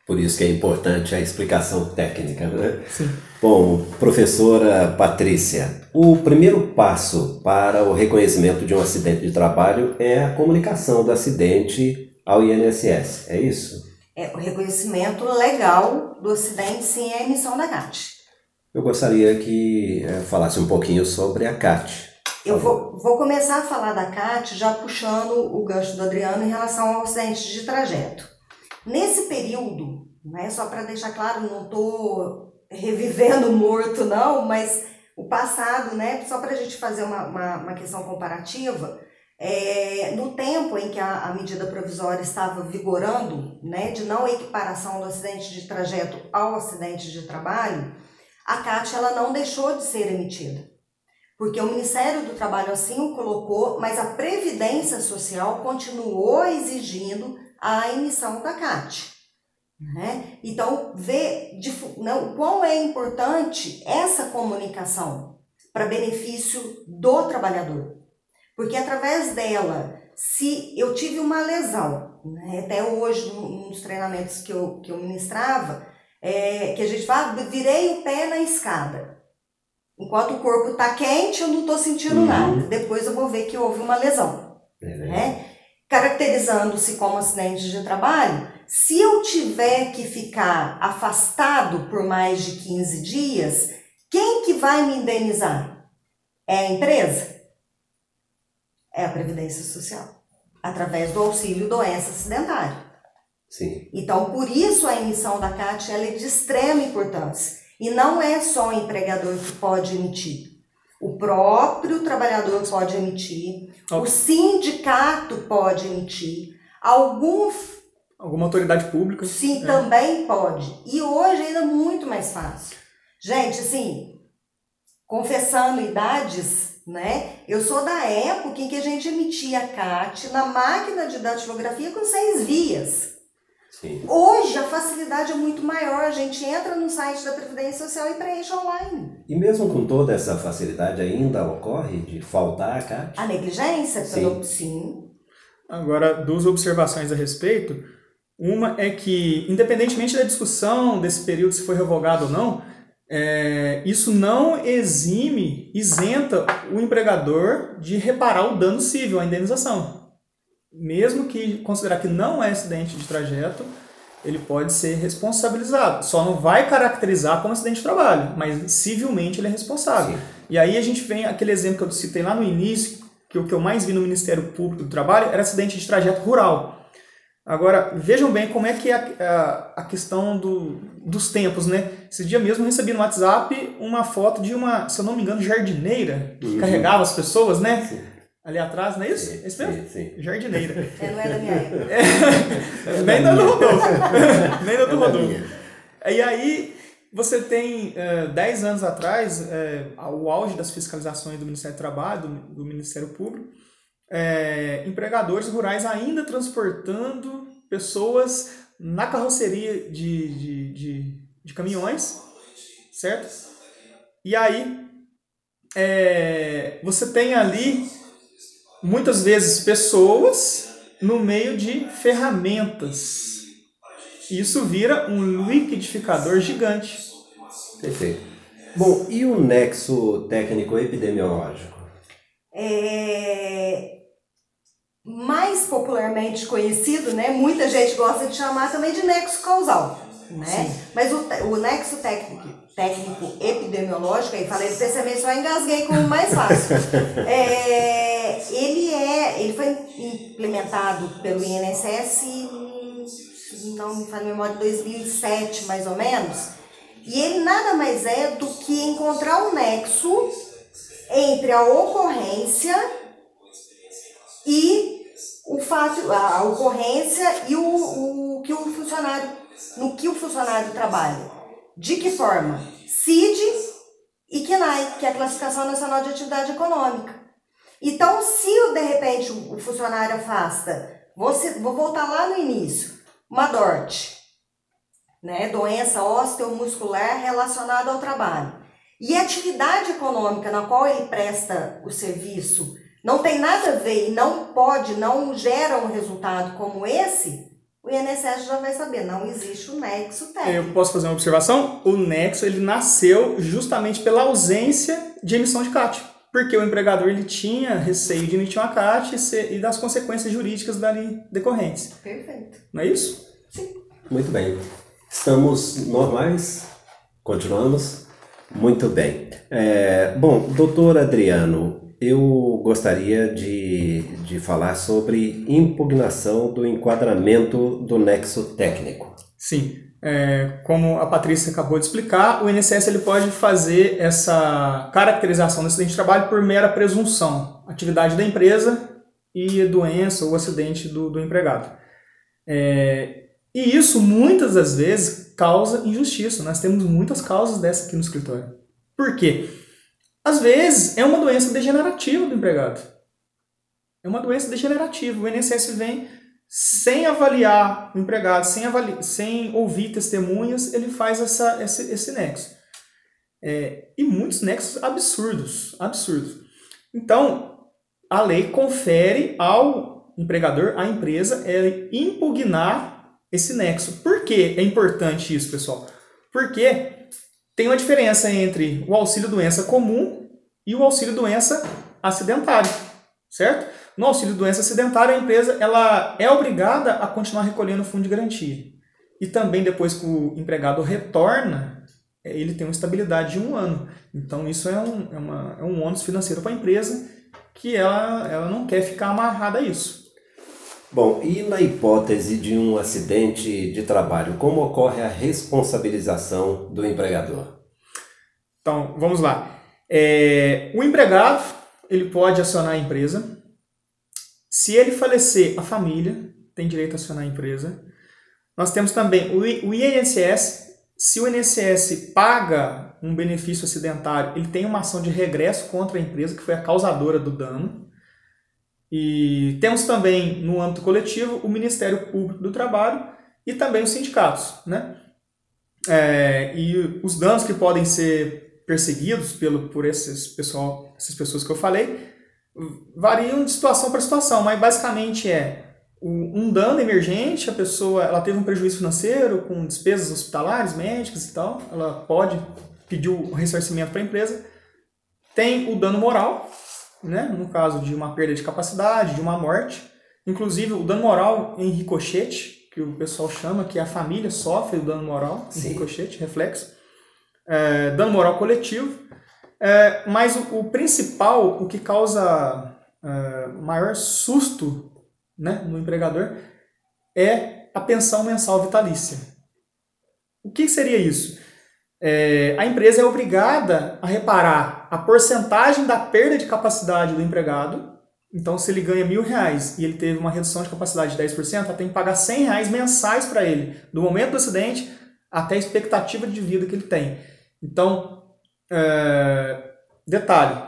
Por isso que é importante a explicação técnica, né? Sim. Bom, professora Patrícia, o primeiro passo para o reconhecimento de um acidente de trabalho é a comunicação do acidente ao INSS, é isso? É, o reconhecimento legal do acidente, sim, é a emissão da CAT. Eu gostaria que eh, falasse um pouquinho sobre a CAT. Eu vou, vou começar a falar da CAT já puxando o gancho do Adriano em relação ao acidente de trajeto. Nesse período, né, só para deixar claro, não estou revivendo o morto, não, mas o passado, né, só para a gente fazer uma, uma, uma questão comparativa, é, no tempo em que a, a medida provisória estava vigorando, né, de não equiparação do acidente de trajeto ao acidente de trabalho, a CAT ela não deixou de ser emitida. Porque o Ministério do Trabalho assim o colocou, mas a Previdência Social continuou exigindo a emissão da CAT. Né? Então, fu- não, quão é importante essa comunicação para benefício do trabalhador. Porque através dela, se eu tive uma lesão, né? até hoje, dos treinamentos que eu, que eu ministrava, é, que a gente fala, virei o pé na escada. Enquanto o corpo está quente, eu não estou sentindo Uhum. nada. Depois eu vou ver que houve uma lesão É, né? Caracterizando-se como acidente de trabalho, se eu tiver que ficar afastado por mais de 15 dias, quem que vai me indenizar? É a empresa? É a Previdência Social, através do auxílio doença acidentária. Sim, Então, por isso a emissão da CAT ela é de extrema importância. E não é só o empregador que pode emitir. O próprio trabalhador pode emitir, o Ok. sindicato pode emitir, algum Alguma autoridade pública? sim É. também pode. E hoje ainda é muito mais fácil. Gente, assim, confessando idades, né? Eu sou da época em que a gente emitia CAT na máquina de datilografia com seis vias. Sim. Hoje a facilidade é muito maior, a gente entra no site da Previdência Social e preenche online. E mesmo com toda essa facilidade, ainda ocorre de faltar a CAT? A negligência, Sim. pelo sim. Agora, duas observações a respeito. Uma é que, independentemente da discussão desse período se foi revogado ou não, é, isso não exime, isenta o empregador de reparar o dano civil, a indenização. Mesmo que considerar que não é acidente de trajeto, ele pode ser responsabilizado. Só não vai caracterizar como acidente de trabalho, mas civilmente ele é responsável. Sim. E aí a gente vem aquele exemplo que eu citei lá no início, que o que eu mais vi no Ministério Público do Trabalho era acidente de trajeto rural. Agora, vejam bem como é que é a, a, a questão do, dos tempos, né? Esse dia mesmo eu recebi no WhatsApp uma foto de uma, se eu não me engano, jardineira, que Uhum. carregava as pessoas, né? Sim. Ali atrás, não é isso? Sim, É isso mesmo? sim, sim. Jardineira. [LAUGHS] É, não é da minha época. [LAUGHS] Nem da do Rodolfo. [LAUGHS] Nem da do É Rodolfo. E aí, você tem, eh, 10 anos atrás, eh, o auge das fiscalizações do Ministério do Trabalho, do, do Ministério Público, eh, empregadores rurais ainda transportando pessoas na carroceria de, de, de, de caminhões, certo? E aí, eh, você tem ali, muitas vezes, pessoas no meio de ferramentas. Isso vira um liquidificador gigante. Perfeito. Bom, e o nexo técnico epidemiológico? É, mais popularmente conhecido, né? Muita gente gosta de chamar também de nexo causal. né? Mas o, o nexo técnico, técnico epidemiológico, aí falei do só engasguei como mais fácil. [LAUGHS] é, ele, é, ele foi implementado pelo INSS, não me falo memória, 2007 mais ou menos, e ele nada mais é do que encontrar um nexo entre a ocorrência e o fato, a ocorrência e o, o que o funcionário, no que o funcionário trabalha. De que forma? CID e KNAI, que é a Classificação Nacional de Atividade Econômica. Então, se de repente o funcionário afasta, vou, vou voltar lá no início, uma DORT, né, doença osteomuscular relacionada ao trabalho, e a atividade econômica na qual ele presta o serviço não tem nada a ver e não pode, não gera um resultado como esse, o INSS já vai saber, não existe o nexo técnico. Eu posso fazer uma observação? O nexo ele nasceu justamente pela ausência de emissão de CAT. Porque o empregador ele tinha receio de emitir uma CAT e das consequências jurídicas dali decorrentes. Perfeito. Não é isso? Sim. Muito bem. Estamos normais? Continuamos? Muito bem. É, bom, doutor Adriano, eu gostaria de, de falar sobre impugnação do enquadramento do nexo técnico. Sim, é, como a Patrícia acabou de explicar, o INSS ele pode fazer essa caracterização do acidente de trabalho por mera presunção, atividade da empresa e doença ou acidente do, do empregado. É, e isso muitas das vezes causa injustiça. Nós temos muitas causas dessa aqui no escritório. Por quê? Às vezes é uma doença degenerativa do empregado. É uma doença degenerativa. O INSS vem sem avaliar o empregado, sem, avaliar, sem ouvir testemunhas, ele faz essa, esse, esse nexo. É, e muitos nexos absurdos, absurdos. Então, a lei confere ao empregador, à empresa, é impugnar esse nexo. Por que é importante isso, pessoal? Porque tem uma diferença entre o auxílio doença comum e o auxílio doença acidentário, certo? No auxílio doença acidentário, a empresa ela é obrigada a continuar recolhendo o fundo de garantia. E também depois que o empregado retorna, ele tem uma estabilidade de um ano. Então isso é um, é uma, é um ônus financeiro para a empresa que ela, ela não quer ficar amarrada a isso. Bom, e na hipótese de um acidente de trabalho, como ocorre a responsabilização do empregador? Então, vamos lá. É, o empregado ele pode acionar a empresa. Se ele falecer, a família tem direito a acionar a empresa. Nós temos também o INSS. Se o INSS paga um benefício acidentário, ele tem uma ação de regresso contra a empresa que foi a causadora do dano. E temos também, no âmbito coletivo, o Ministério Público do Trabalho e também os sindicatos. Né? É, e os danos que podem ser perseguidos pelo, por esses pessoal, essas pessoas que eu falei variam de situação para situação, mas basicamente é um dano emergente, a pessoa ela teve um prejuízo financeiro com despesas hospitalares, médicas e tal, ela pode pedir o ressarcimento para a empresa. Tem o dano moral, né? no caso de uma perda de capacidade, de uma morte. Inclusive, o dano moral em ricochete, que o pessoal chama, que a família sofre o dano moral em Sim. ricochete, reflexo. É, dano moral coletivo. É, mas o, o, principal, o que causa é, maior susto né, no empregador, é a pensão mensal vitalícia. O que seria isso? É, a empresa é obrigada a reparar a porcentagem da perda de capacidade do empregado. Então, se ele ganha mil reais e ele teve uma redução de capacidade de 10%, ela tem que pagar 100 reais mensais para ele, do momento do acidente até a expectativa de vida que ele tem. Então, é, detalhe,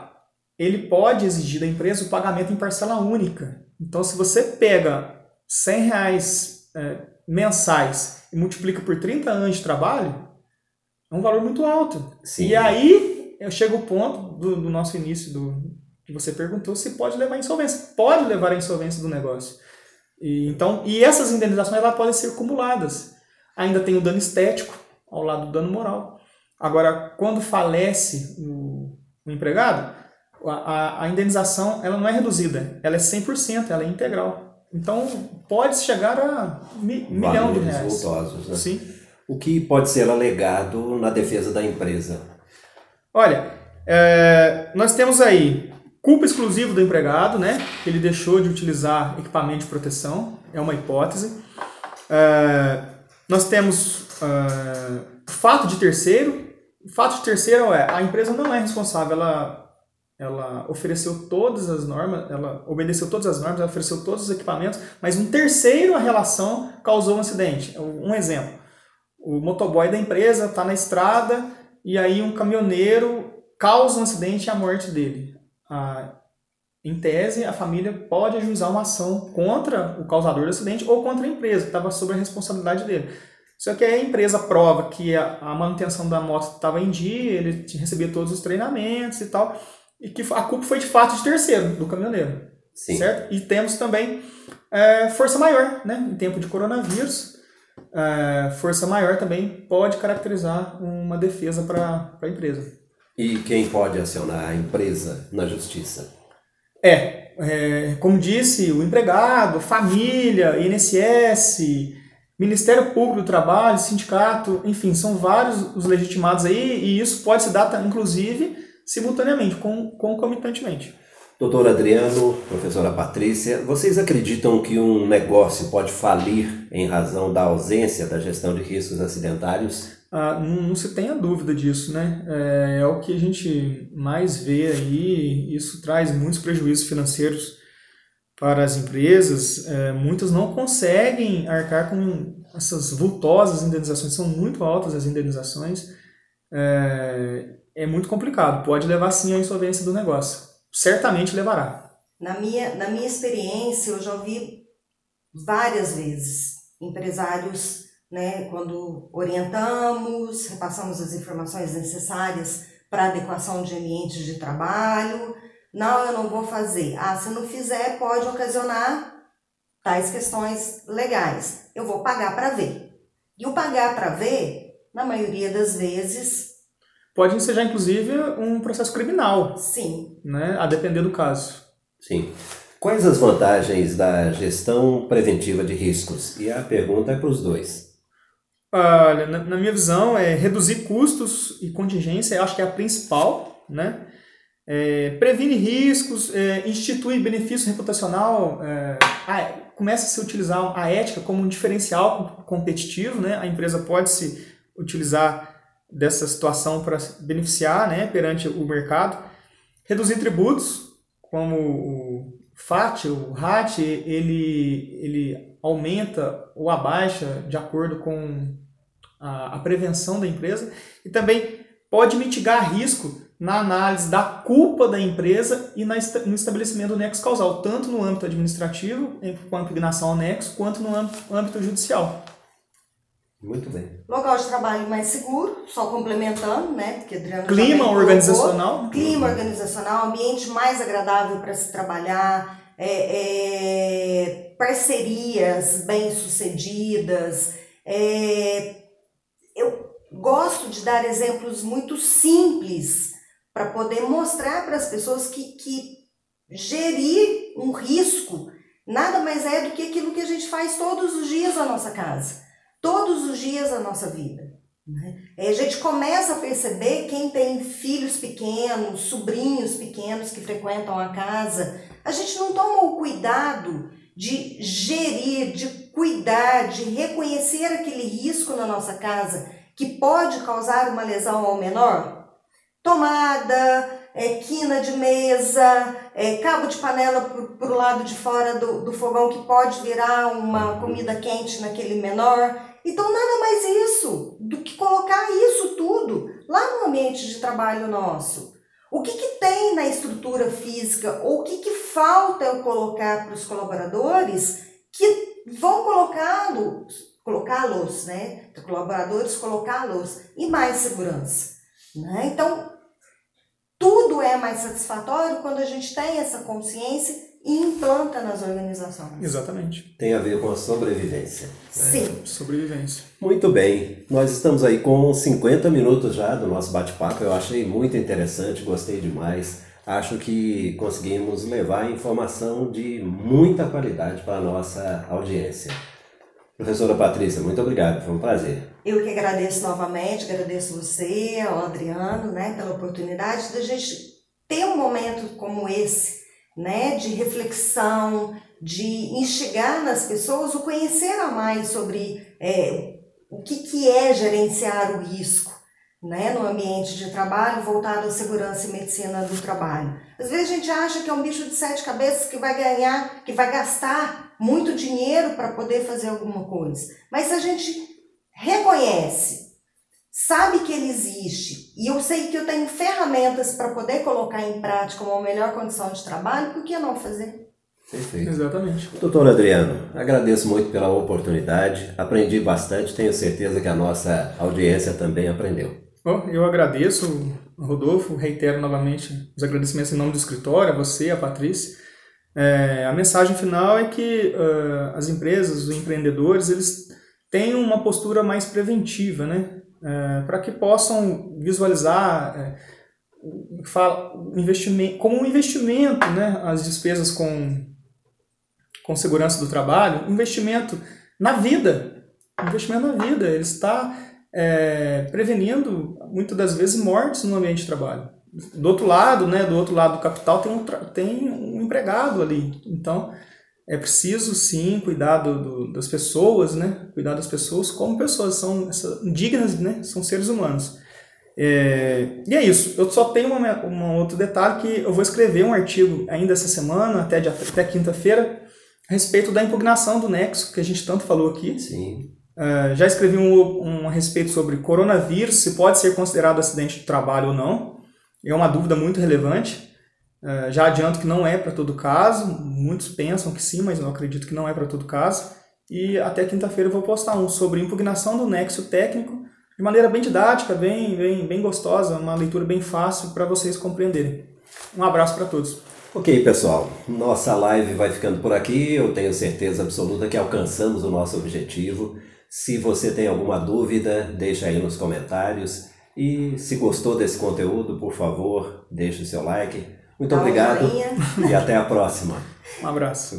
ele pode exigir da empresa o pagamento em parcela única. Então, se você pega 100 reais é, mensais e multiplica por 30 anos de trabalho, é um valor muito alto. Sim. E aí eu chego ao ponto do, do nosso início do que você perguntou se pode levar à insolvência. Pode levar à insolvência do negócio. E, então, e essas indenizações elas podem ser acumuladas. Ainda tem o dano estético ao lado do dano moral. Agora, quando falece o, o empregado, a, a, indenização ela não é reduzida, ela é 100%, ela é integral. Então, pode chegar a mi, milhão de reais. Voltosos, né? Sim. o que pode ser alegado na defesa da empresa? Olha, é, nós temos aí culpa exclusiva do empregado, né? Ele deixou de utilizar equipamento de proteção, é uma hipótese. É, nós temos é, fato de terceiro. Fato de terceiro é a empresa não é responsável, ela ela ofereceu todas as normas, ela obedeceu todas as normas, ela ofereceu todos os equipamentos, mas um terceiro a relação causou um acidente. Um exemplo, o motoboy da empresa está na estrada e aí um caminhoneiro causa um acidente e a morte dele. Ah, em tese, a família pode ajuizar uma ação contra o causador do acidente ou contra a empresa, que estava sob a responsabilidade dele. Só que a empresa prova que a, a manutenção da moto estava em dia, ele recebia todos os treinamentos e tal, e que a culpa foi de fato de terceiro, do caminhoneiro. Sim. Certo? E temos também é, força maior, né? Em tempo de coronavírus, é, força maior também pode caracterizar uma defesa para a empresa. E quem pode acionar a empresa na justiça? É, é, como disse, o empregado, família, INSS, Ministério Público do Trabalho, sindicato, enfim, são vários os legitimados aí e isso pode se dar, inclusive, simultaneamente, concomitantemente. Doutor Adriano, professora Patrícia, vocês acreditam que um negócio pode falir em razão da ausência da gestão de riscos acidentários? Ah, não, não, se tenha dúvida disso, né? É, é, o que a gente mais vê aí, isso traz muitos prejuízos financeiros para as empresas. É, muitas não conseguem arcar com essas vultosas indenizações, são muito altas as indenizações. É, é muito complicado, pode levar sim à insolvência do negócio. Certamente levará. Na minha, na minha experiência, eu já ouvi várias vezes empresários, né, quando orientamos, repassamos as informações necessárias para adequação de ambientes de trabalho. Não, eu não vou fazer. Ah, se não fizer, pode ocasionar tais questões legais. Eu vou pagar para ver. E o pagar para ver, na maioria das vezes, pode ensejar, inclusive, um processo criminal. Sim. Né, a depender do caso. Sim. Quais as vantagens da gestão preventiva de riscos? E a pergunta é para os dois. Olha, na, na, minha visão, é reduzir custos e contingência, acho que é a principal, né? É, previne riscos, é, institui benefício reputacional, é, ah, começa a se utilizar a ética como um diferencial competitivo, né? A empresa pode se utilizar dessa situação para beneficiar né, perante o mercado. Reduzir tributos, como o FAT, o RAT, ele, ele aumenta ou abaixa de acordo com a, a prevenção da empresa e também pode mitigar risco na análise da culpa da empresa e na, no estabelecimento do nexo causal, tanto no âmbito administrativo, com a impugnação ao nexo, quanto no âmbito judicial. Muito bem. Local de trabalho mais seguro, só complementando, né? Porque Adriano Clima organizacional. Clima organizacional, ambiente mais agradável para se trabalhar, é, é, parcerias bem-sucedidas. É, eu gosto de dar exemplos muito simples para poder mostrar para as pessoas que, que gerir um risco nada mais é do que aquilo que a gente faz todos os dias na nossa casa todos os dias da nossa vida. Né? a gente começa a perceber quem tem filhos pequenos, sobrinhos pequenos que frequentam a casa, a gente não toma o cuidado de gerir, de cuidar, de reconhecer aquele risco na nossa casa que pode causar uma lesão ao menor? Tomada, é, quina de mesa, é, cabo de panela para o lado de fora do, do fogão que pode virar uma comida quente naquele menor. Então, nada mais isso do que colocar isso tudo lá no ambiente de trabalho nosso. O que, que tem na estrutura física ou o que, que falta eu colocar para os colaboradores que vão colocá-los, colocá-los, né? Colaboradores colocá-los em mais segurança. Né? Então, tudo é mais satisfatório quando a gente tem essa consciência e implanta nas organizações. Exatamente. Tem a ver com a sobrevivência. Né? Sim. Sobrevivência. Muito bem. Nós estamos aí com 50 minutos já do nosso bate-papo. Eu achei muito interessante, gostei demais. Acho que conseguimos levar informação de muita qualidade para a nossa audiência. Professora Patrícia, muito obrigado, foi um prazer. Eu que agradeço novamente, agradeço você, ao Adriano, né, pela oportunidade da gente ter um momento como esse, né, de reflexão, de instigar nas pessoas o conhecer a mais sobre é, o que, que é gerenciar o risco, né, no ambiente de trabalho voltado à segurança e medicina do trabalho. Às vezes a gente acha que é um bicho de sete cabeças que vai ganhar, que vai gastar muito dinheiro para poder fazer alguma coisa. Mas a gente reconhece, sabe que ele existe e eu sei que eu tenho ferramentas para poder colocar em prática uma melhor condição de trabalho, por que não fazer? Perfeito. Exatamente. Doutor Adriano, agradeço muito pela oportunidade, aprendi bastante, tenho certeza que a nossa audiência também aprendeu. Oh, eu agradeço, Rodolfo, reitero novamente os agradecimentos em nome do escritório, a você, a Patrícia. É, a mensagem final é que uh, as empresas, os empreendedores, eles tenham uma postura mais preventiva, né? É, para que possam visualizar é, fala, investimento, como um investimento, né? As despesas com, com segurança do trabalho, investimento na vida, investimento na vida. Ele está é, prevenindo, muitas das vezes, mortes no ambiente de trabalho. Do outro lado, né, do outro lado do capital, tem um, tem um empregado ali. Então, é preciso, sim, cuidar do, do, das pessoas, né? Cuidar das pessoas como pessoas, são dignas, né? São seres humanos. É, e é isso. Eu só tenho um outro detalhe que eu vou escrever um artigo ainda essa semana, até, até quinta-feira, a respeito da impugnação do Nexo, que a gente tanto falou aqui. Sim. Uh, já escrevi um, um a respeito sobre coronavírus, se pode ser considerado acidente de trabalho ou não. É uma dúvida muito relevante. Uh, já adianto que não é para todo caso. Muitos pensam que sim, mas eu acredito que não é para todo caso. E até quinta-feira eu vou postar um sobre impugnação do nexo técnico, de maneira bem didática, bem, bem, bem gostosa, uma leitura bem fácil para vocês compreenderem. Um abraço para todos. Ok, pessoal, nossa live vai ficando por aqui. Eu tenho certeza absoluta que alcançamos o nosso objetivo. Se você tem alguma dúvida, deixa aí nos comentários. E se gostou desse conteúdo, por favor, deixe o seu like. Muito obrigado e até a próxima. Um abraço.